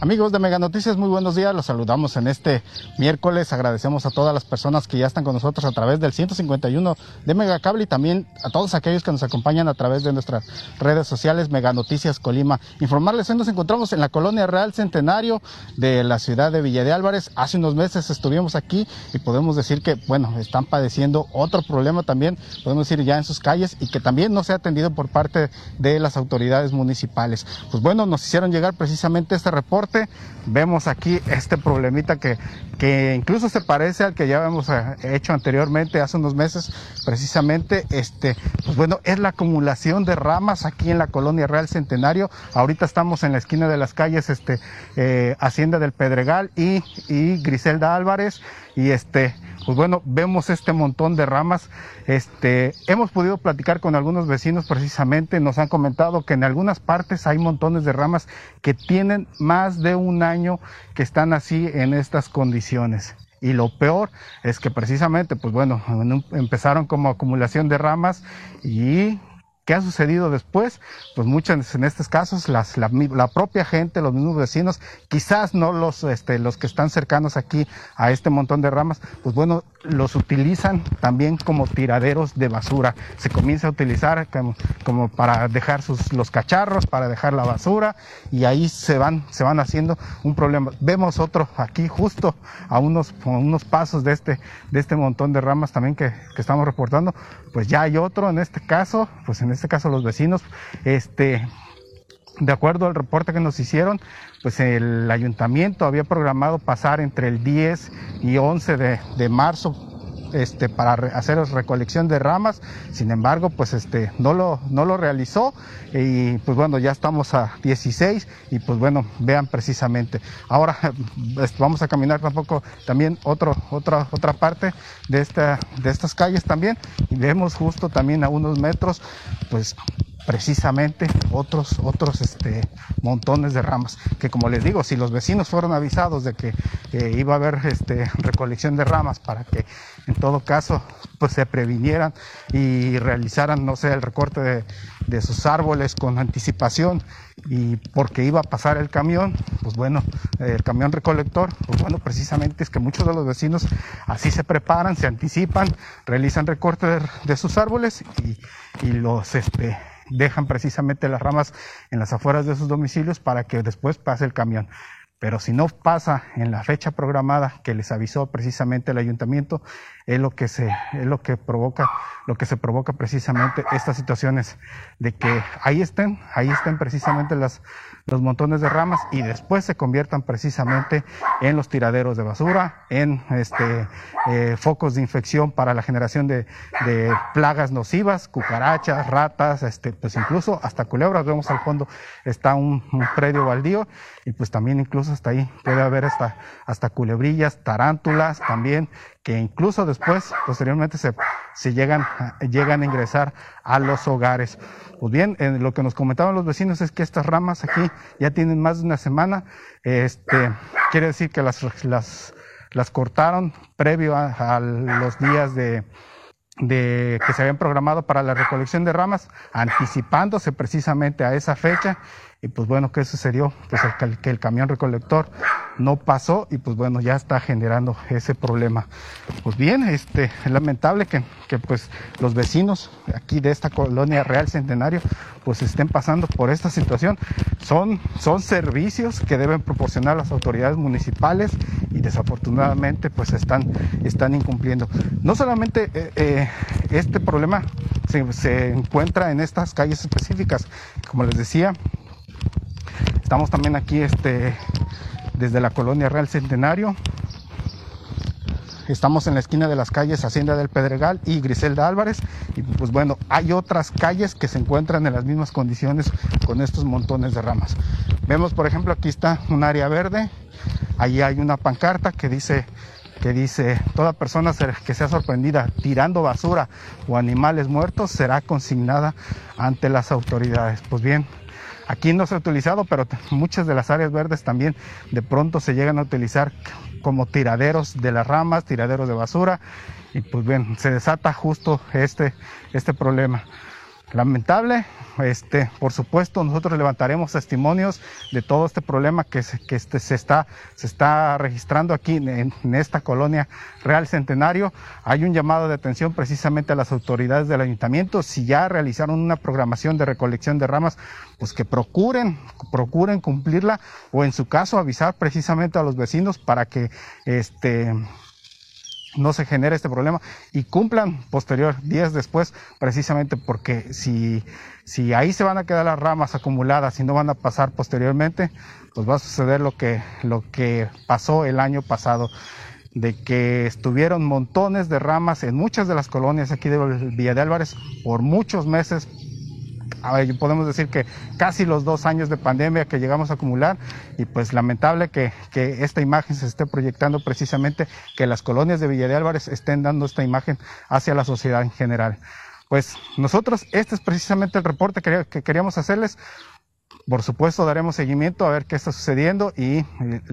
Amigos de Mega Noticias, muy buenos días. Los saludamos en este miércoles. Agradecemos a todas las personas que ya están con nosotros a través del 151 de Megacable y también a todos aquellos que nos acompañan a través de nuestras redes sociales Mega Noticias Colima. Informarles, hoy nos encontramos en la colonia Real Centenario de la ciudad de Villa de Álvarez. Hace unos meses estuvimos aquí y podemos decir que, bueno, están padeciendo otro problema también, podemos decir ya en sus calles y que también no se ha atendido por parte de las autoridades municipales. Pues bueno, nos hicieron llegar precisamente este reporte vemos aquí este problemita que, que incluso se parece al que ya hemos eh, hecho anteriormente hace unos meses, precisamente, este, pues bueno, es la acumulación de ramas aquí en la colonia Real Centenario. Ahorita estamos en la esquina de las calles, este, eh, Hacienda del Pedregal y, y Griselda Álvarez, y este, pues bueno, vemos este montón de ramas. Este, hemos podido platicar con algunos vecinos precisamente, nos han comentado que en algunas partes hay montones de ramas que tienen más de un año que están así en estas condiciones. Y lo peor es que precisamente, pues bueno, empezaron como acumulación de ramas y ¿Qué ha sucedido después? Pues muchas en estos casos las, la, propia gente, los mismos vecinos, quizás no los, este, los que están cercanos aquí a este montón de ramas, pues bueno, los utilizan también como tiraderos de basura. Se comienza a utilizar como, como, para dejar sus, los cacharros, para dejar la basura y ahí se van, se van haciendo un problema. Vemos otro aquí justo a unos, a unos pasos de este, de este montón de ramas también que, que estamos reportando. Pues ya hay otro en este caso, pues en este este caso los vecinos, este, de acuerdo al reporte que nos hicieron, pues el ayuntamiento había programado pasar entre el 10 y 11 de, de marzo este, para hacer recolección de ramas, sin embargo, pues este, no lo, no lo realizó. Y pues bueno, ya estamos a 16 y pues bueno, vean precisamente. Ahora vamos a caminar tampoco también otro, otra, otra parte de, esta, de estas calles también. Y vemos justo también a unos metros, pues precisamente otros, otros este, montones de ramas. Que como les digo, si los vecinos fueron avisados de que iba a haber este, recolección de ramas para que en todo caso pues se previnieran y realizaran, no sé, el recorte de, de sus árboles con anticipación y porque iba a pasar el camión, pues bueno, el camión recolector, pues bueno, precisamente es que muchos de los vecinos así se preparan, se anticipan, realizan recorte de, de sus árboles y, y los este dejan precisamente las ramas en las afueras de sus domicilios para que después pase el camión. Pero si no pasa en la fecha programada que les avisó precisamente el ayuntamiento, es lo que se, es lo que provoca, lo que se provoca precisamente estas situaciones de que ahí estén, ahí estén precisamente las, los montones de ramas y después se conviertan precisamente en los tiraderos de basura, en este, eh, focos de infección para la generación de, plagas nocivas, cucarachas, ratas, este, pues incluso hasta culebras. Vemos al fondo está un, un, predio baldío y pues también incluso hasta ahí puede haber hasta, hasta culebrillas, tarántulas también que incluso después, posteriormente, se, se llegan, llegan a ingresar a los hogares. Pues bien, en lo que nos comentaban los vecinos es que estas ramas aquí ya tienen más de una semana. Este, quiere decir que las, las, cortaron previo a, a los días de, de, que se habían programado para la recolección de ramas, anticipándose precisamente a esa fecha. Y pues bueno, ¿qué sucedió? Pues que el camión recolector no pasó y pues bueno, ya está generando ese problema. Pues bien, este, es lamentable que, que pues los vecinos aquí de esta colonia Real Centenario pues estén pasando por esta situación. Son, son servicios que deben proporcionar las autoridades municipales y desafortunadamente pues están, están incumpliendo. No solamente eh, eh, este problema se, se encuentra en estas calles específicas, como les decía, estamos también aquí este, desde la colonia Real Centenario. Estamos en la esquina de las calles Hacienda del Pedregal y Griselda Álvarez. Y pues bueno, hay otras calles que se encuentran en las mismas condiciones con estos montones de ramas. Vemos, por ejemplo, aquí está un área verde. Ahí hay una pancarta que dice que dice, toda persona que sea sorprendida tirando basura o animales muertos será consignada ante las autoridades. Pues bien, aquí no se ha utilizado, pero muchas de las áreas verdes también de pronto se llegan a utilizar como tiraderos de las ramas, tiraderos de basura y pues bien, se desata justo este, este problema. Lamentable, este, por supuesto, nosotros levantaremos testimonios de todo este problema que, se, que este, se, está, se está registrando aquí en, en, esta colonia Real Centenario. Hay un llamado de atención precisamente a las autoridades del ayuntamiento. Si ya realizaron una programación de recolección de ramas, pues que procuren, procuren cumplirla o en su caso avisar precisamente a los vecinos para que este, no se genere este problema y cumplan posterior, días después, precisamente porque si, si ahí se van a quedar las ramas acumuladas y no van a pasar posteriormente, pues va a suceder lo que, lo que pasó el año pasado de que estuvieron montones de ramas en muchas de las colonias aquí de Villa de Álvarez por muchos meses podemos decir que casi los dos años de pandemia que llegamos a acumular y pues lamentable que, que, esta imagen se esté proyectando precisamente, que las colonias de Villa de Álvarez estén dando esta imagen hacia la sociedad en general. Pues nosotros, este es precisamente el reporte que, que queríamos hacerles. Por supuesto, daremos seguimiento a ver qué está sucediendo y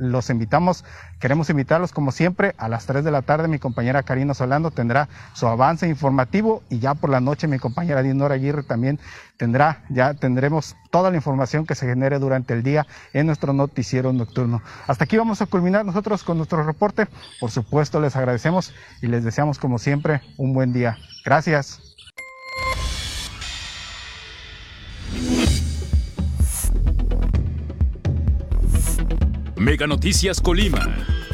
los invitamos, queremos invitarlos como siempre a las 3 de la tarde. Mi compañera Karina Solano tendrá su avance informativo y ya por la noche mi compañera Dinora Aguirre también tendrá, ya tendremos toda la información que se genere durante el día en nuestro noticiero nocturno. Hasta aquí vamos a culminar nosotros con nuestro reporte. Por supuesto, les agradecemos y les deseamos como siempre un buen día. Gracias. Mega Noticias Colima.